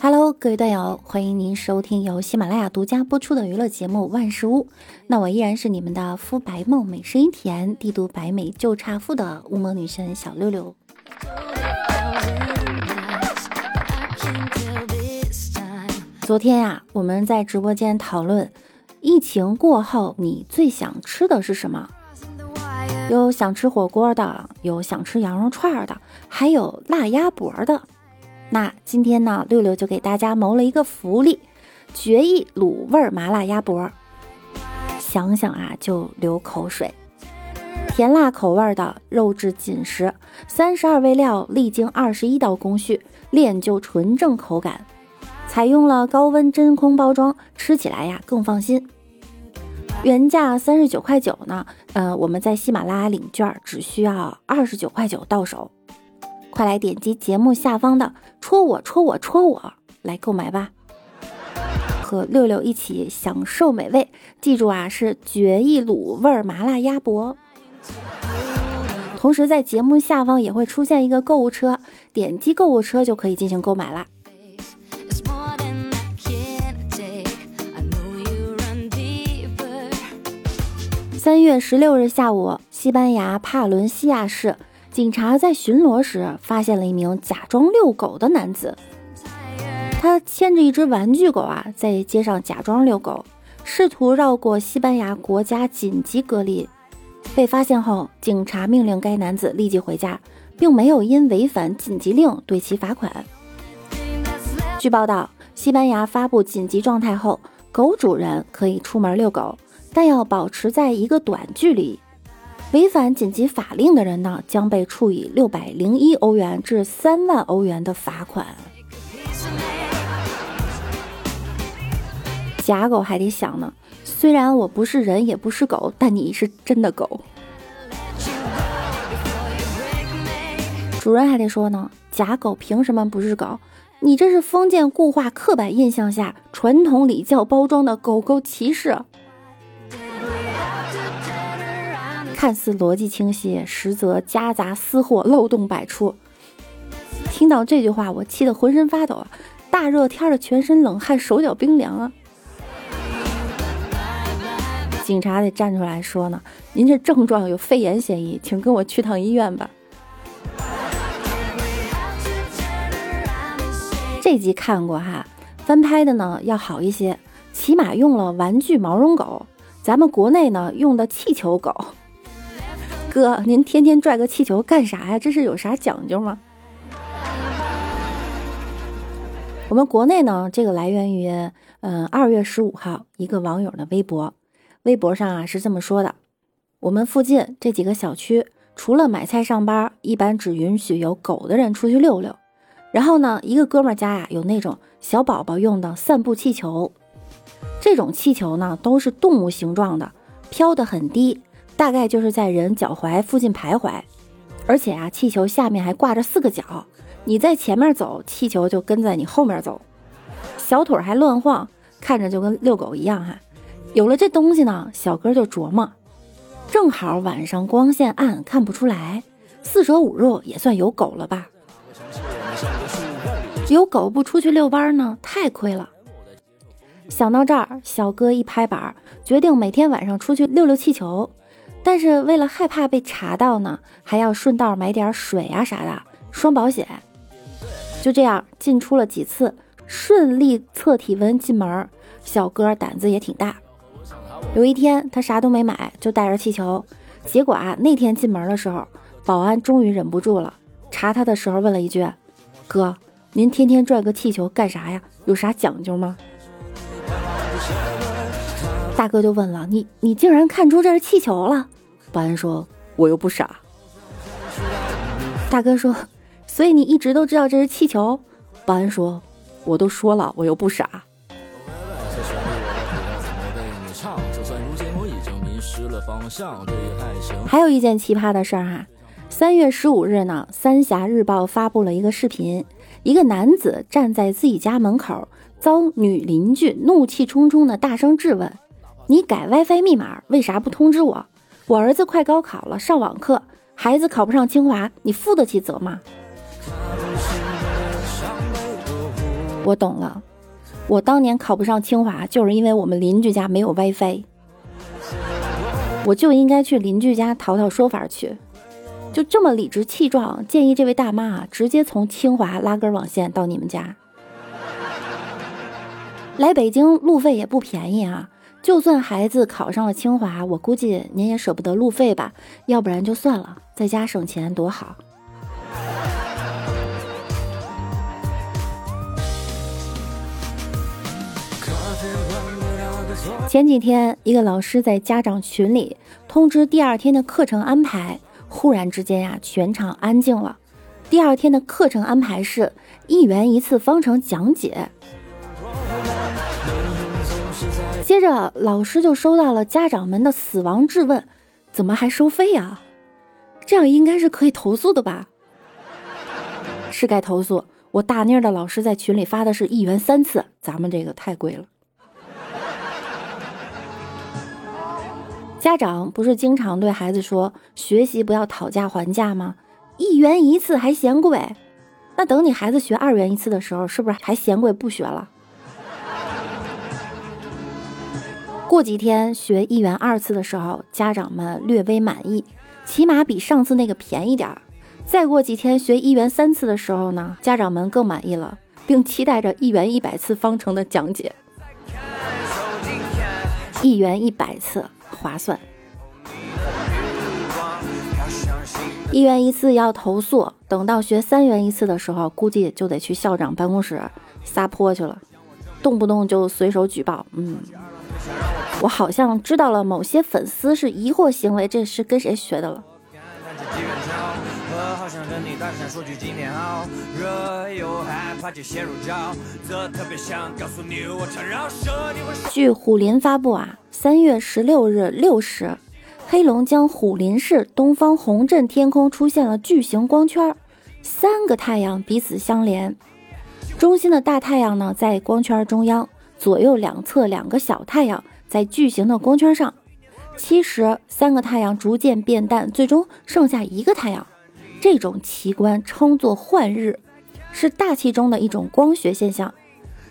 Hello，各位段友，欢迎您收听由喜马拉雅独家播出的娱乐节目《万事屋》。那我依然是你们的肤白貌美、声音甜、帝都白美就差富的乌蒙女神小六六。昨天呀，我们在直播间讨论，疫情过后你最想吃的是什么？有想吃火锅的，有想吃羊肉串的，还有辣鸭脖的。那今天呢，六六就给大家谋了一个福利，绝艺卤味麻辣鸭脖，想想啊就流口水。甜辣口味的，肉质紧实，三十二味料，历经二十一道工序炼就纯正口感，采用了高温真空包装，吃起来呀更放心。原价三十九块九呢，呃，我们在喜马拉雅领券只需要二十九块九到手。快来点击节目下方的“戳我戳我戳我”来购买吧，和六六一起享受美味。记住啊，是绝艺卤味麻辣鸭脖。同时在节目下方也会出现一个购物车，点击购物车就可以进行购买啦。三月十六日下午，西班牙帕伦西亚市。警察在巡逻时发现了一名假装遛狗的男子，他牵着一只玩具狗啊，在街上假装遛狗，试图绕过西班牙国家紧急隔离。被发现后，警察命令该男子立即回家，并没有因违反紧急令对其罚款。据报道，西班牙发布紧急状态后，狗主人可以出门遛狗，但要保持在一个短距离。违反紧急法令的人呢，将被处以六百零一欧元至三万欧元的罚款。假狗还得想呢，虽然我不是人也不是狗，但你是真的狗。主人还得说呢，假狗凭什么不是狗？你这是封建固化刻板印象下传统礼教包装的狗狗歧视。看似逻辑清晰，实则夹杂私货，漏洞百出。听到这句话，我气得浑身发抖啊！大热天的，全身冷汗，手脚冰凉啊！警察得站出来说呢：“您这症状有肺炎嫌疑，请跟我去趟医院吧。”这集看过哈，翻拍的呢要好一些，起码用了玩具毛绒狗，咱们国内呢用的气球狗。哥，您天天拽个气球干啥呀？这是有啥讲究吗？我们国内呢，这个来源于嗯二月十五号一个网友的微博，微博上啊是这么说的：我们附近这几个小区，除了买菜上班，一般只允许有狗的人出去溜溜。然后呢，一个哥们家呀有那种小宝宝用的散步气球，这种气球呢都是动物形状的，飘得很低。大概就是在人脚踝附近徘徊，而且啊，气球下面还挂着四个脚，你在前面走，气球就跟在你后面走，小腿还乱晃，看着就跟遛狗一样哈。有了这东西呢，小哥就琢磨，正好晚上光线暗，看不出来，四舍五入也算有狗了吧？有狗不出去遛弯呢，太亏了。想到这儿，小哥一拍板，决定每天晚上出去溜溜气球。但是为了害怕被查到呢，还要顺道买点水啊啥的，双保险。就这样进出了几次，顺利测体温进门。小哥胆子也挺大。有一天他啥都没买，就带着气球。结果啊，那天进门的时候，保安终于忍不住了，查他的时候问了一句：“哥，您天天拽个气球干啥呀？有啥讲究吗？”大哥就问了：“你你竟然看出这是气球了？”保安说：“我又不傻。”大哥说：“所以你一直都知道这是气球？”保安说：“我都说了，我又不傻。”还有一件奇葩的事儿哈，三月十五日呢，《三峡日报》发布了一个视频，一个男子站在自己家门口，遭女邻居怒气冲冲的大声质问：“你改 WiFi 密码，为啥不通知我？”我儿子快高考了，上网课，孩子考不上清华，你负得起责吗？我懂了，我当年考不上清华，就是因为我们邻居家没有 WiFi，我就应该去邻居家讨讨说法去。就这么理直气壮，建议这位大妈啊，直接从清华拉根网线到你们家。来北京路费也不便宜啊，就算孩子考上了清华，我估计您也舍不得路费吧？要不然就算了，在家省钱多好。前几天，一个老师在家长群里通知第二天的课程安排。忽然之间呀，全场安静了。第二天的课程安排是一元一次方程讲解。接着老师就收到了家长们的死亡质问：怎么还收费呀？这样应该是可以投诉的吧？是该投诉。我大妮儿的老师在群里发的是一元三次，咱们这个太贵了。家长不是经常对孩子说学习不要讨价还价吗？一元一次还嫌贵，那等你孩子学二元一次的时候，是不是还嫌贵不学了？过几天学一元二次的时候，家长们略微满意，起码比上次那个便宜点儿。再过几天学一元三次的时候呢，家长们更满意了，并期待着一元一百次方程的讲解。一元一百次。划算，一元一次要投诉，等到学三元一次的时候，估计就得去校长办公室撒泼去了，动不动就随手举报。嗯，我好像知道了，某些粉丝是疑惑行为，这是跟谁学的了？据虎林发布啊，三月十六日六时，黑龙江虎林市东方红镇天空出现了巨型光圈，三个太阳彼此相连，中心的大太阳呢在光圈中央，左右两侧两个小太阳在巨型的光圈上。其实三个太阳逐渐变淡，最终剩下一个太阳。这种奇观称作幻日，是大气中的一种光学现象。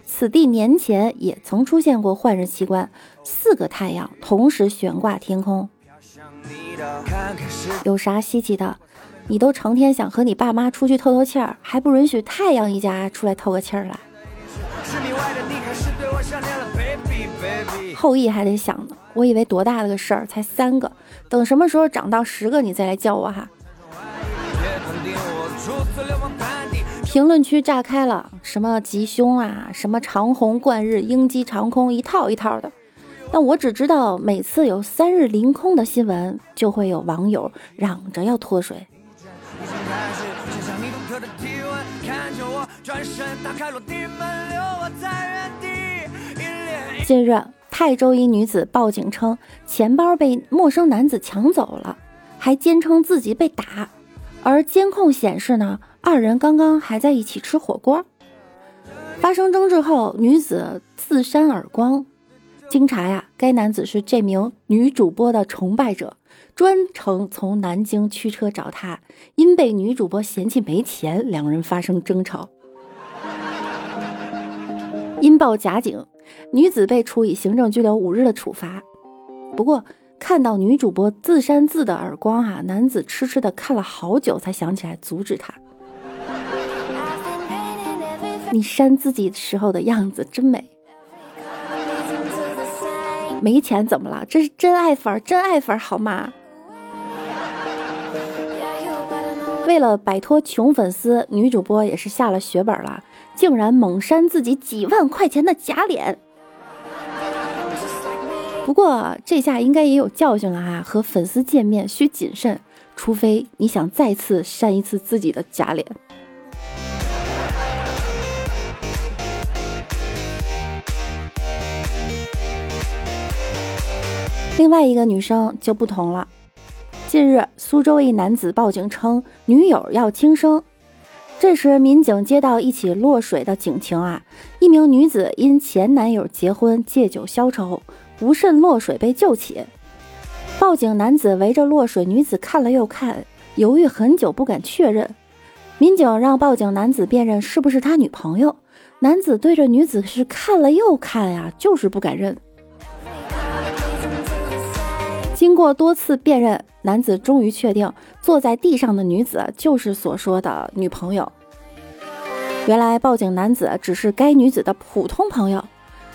此地年前也曾出现过幻日奇观，四个太阳同时悬挂天空。有啥稀奇的？你都成天想和你爸妈出去透透气儿，还不允许太阳一家出来透个气儿来？后羿还得想呢，我以为多大的个事儿，才三个，等什么时候长到十个，你再来叫我哈。评论区炸开了，什么吉凶啊，什么长虹贯日、鹰击长空，一套一套的。但我只知道，每次有三日凌空的新闻，就会有网友嚷着要脱水。近日，泰州一女子报警称，钱包被陌生男子抢走了，还坚称自己被打。而监控显示呢，二人刚刚还在一起吃火锅。发生争执后，女子自扇耳光。经查呀，该男子是这名女主播的崇拜者，专程从南京驱车找她，因被女主播嫌弃没钱，两人发生争吵。因报假警，女子被处以行政拘留五日的处罚。不过。看到女主播自扇自的耳光，哈，男子痴痴的看了好久，才想起来阻止她。你扇自己时候的样子真美。没钱怎么了？这是真爱粉，真爱粉好吗？为了摆脱穷粉丝，女主播也是下了血本了，竟然猛扇自己几万块钱的假脸。不过这下应该也有教训了哈，和粉丝见面需谨慎，除非你想再次扇一次自己的假脸。另外一个女生就不同了，近日苏州一男子报警称女友要轻生，这时民警接到一起落水的警情啊，一名女子因前男友结婚借酒消愁。不慎落水被救起，报警男子围着落水女子看了又看，犹豫很久不敢确认。民警让报警男子辨认是不是他女朋友，男子对着女子是看了又看呀，就是不敢认。经过多次辨认，男子终于确定坐在地上的女子就是所说的女朋友。原来报警男子只是该女子的普通朋友，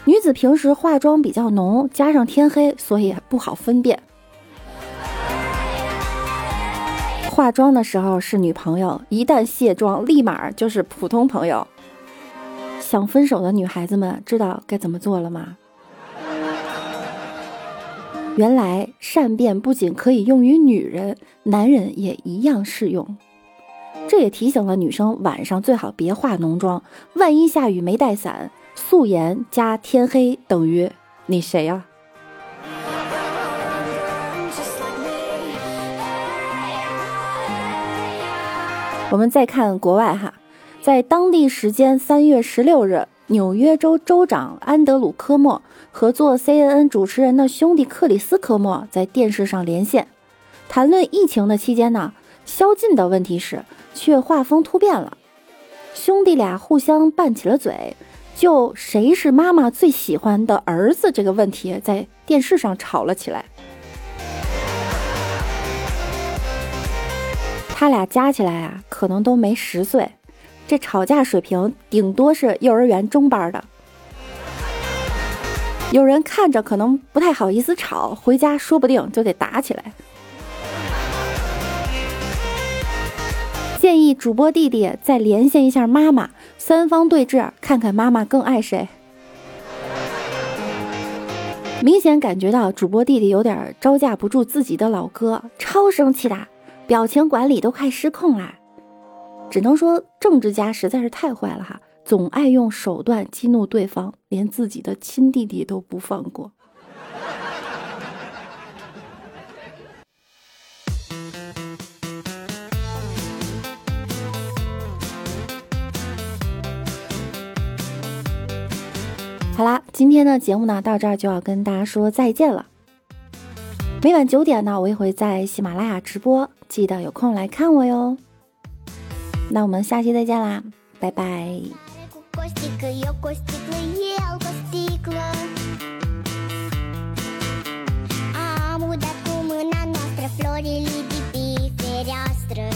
女子平时化妆比较浓，加上天黑，所以不好分辨。化妆的时候是女朋友，一旦卸妆，立马就是普通朋友。想分手的女孩子们知道该怎么做了吗？原来善变不仅可以用于女人，男人也一样适用。这也提醒了女生晚上最好别化浓妆，万一下雨没带伞，素颜加天黑等于你谁呀？我们再看国外哈，在当地时间三月十六日。纽约州州长安德鲁·科莫和做 CNN 主持人的兄弟克里斯·科莫在电视上连线，谈论疫情的期间呢，宵禁的问题时，却画风突变了。兄弟俩互相拌起了嘴，就谁是妈妈最喜欢的儿子这个问题，在电视上吵了起来。他俩加起来啊，可能都没十岁。这吵架水平顶多是幼儿园中班的。有人看着可能不太好意思吵，回家说不定就得打起来。建议主播弟弟再连线一下妈妈，三方对峙，看看妈妈更爱谁。明显感觉到主播弟弟有点招架不住自己的老哥，超生气的表情管理都快失控了。只能说政治家实在是太坏了哈，总爱用手段激怒对方，连自己的亲弟弟都不放过。好啦，今天的节目呢到这儿就要跟大家说再见了。每晚九点呢，我也会在喜马拉雅直播，记得有空来看我哟。那我们下期再见啦，拜拜。florile de pe fereastră